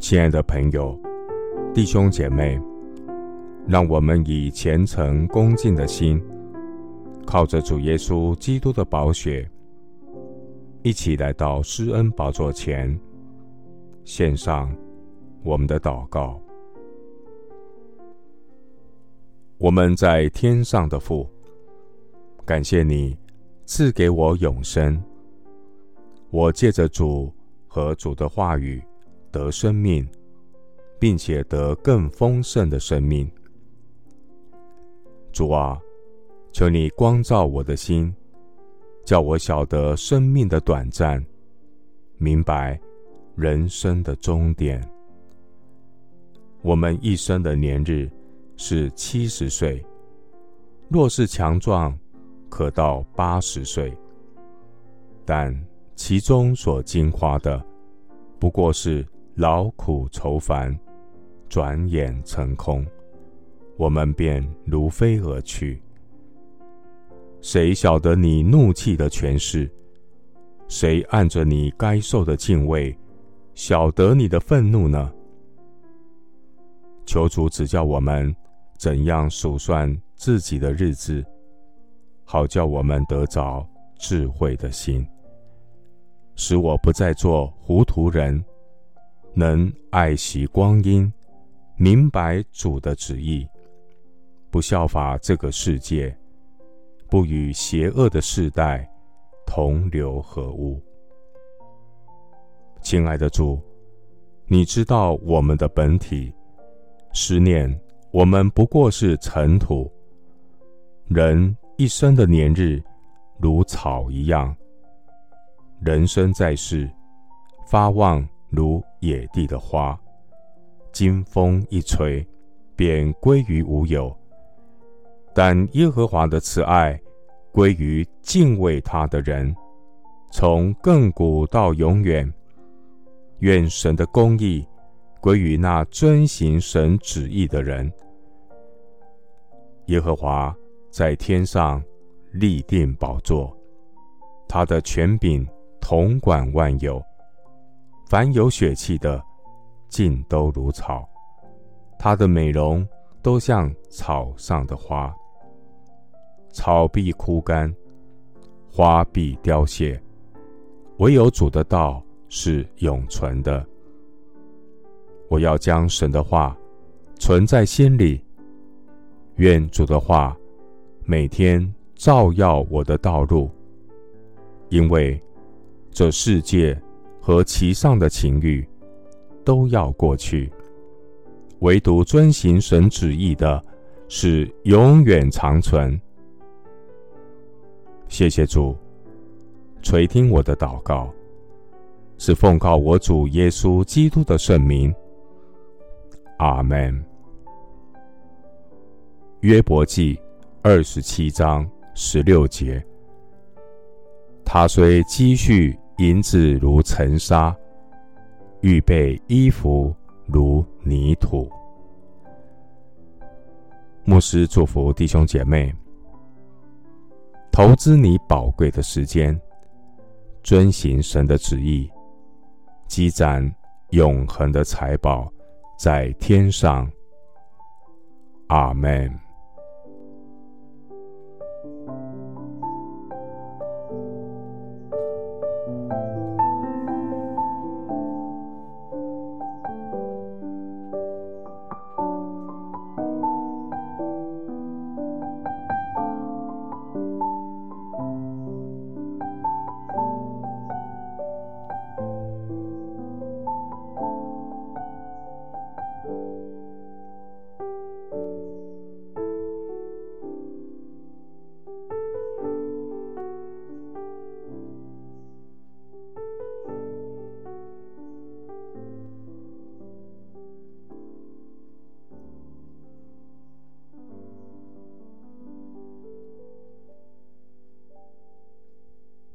亲爱的朋友、弟兄姐妹，让我们以虔诚恭敬的心，靠着主耶稣基督的宝血，一起来到施恩宝座前，献上我们的祷告。我们在天上的父，感谢你赐给我永生。我借着主和主的话语得生命，并且得更丰盛的生命。主啊，求你光照我的心，叫我晓得生命的短暂，明白人生的终点。我们一生的年日是七十岁，若是强壮，可到八十岁，但其中所经花的，不过是劳苦愁烦，转眼成空，我们便如飞而去。谁晓得你怒气的权势？谁按着你该受的敬畏，晓得你的愤怒呢？求主指教我们怎样数算自己的日子，好叫我们得着智慧的心。使我不再做糊涂人，能爱惜光阴，明白主的旨意，不效法这个世界，不与邪恶的世代同流合污。亲爱的主，你知道我们的本体，思念我们不过是尘土，人一生的年日如草一样。人生在世，发旺如野地的花，经风一吹，便归于无有。但耶和华的慈爱归于敬畏他的人，从亘古到永远。愿神的公义归于那遵行神旨意的人。耶和华在天上立定宝座，他的权柄。统管万有，凡有血气的，尽都如草，它的美容都像草上的花。草必枯干，花必凋谢，唯有主的道是永存的。我要将神的话存在心里，愿主的话每天照耀我的道路，因为。这世界和其上的情欲都要过去，唯独遵行神旨意的，是永远长存。谢谢主，垂听我的祷告，是奉告我主耶稣基督的圣名。阿门。约伯记二十七章十六节。他虽积蓄银子如尘沙，预备衣服如泥土。牧师祝福弟兄姐妹，投资你宝贵的时间，遵行神的旨意，积攒永恒的财宝在天上。阿门。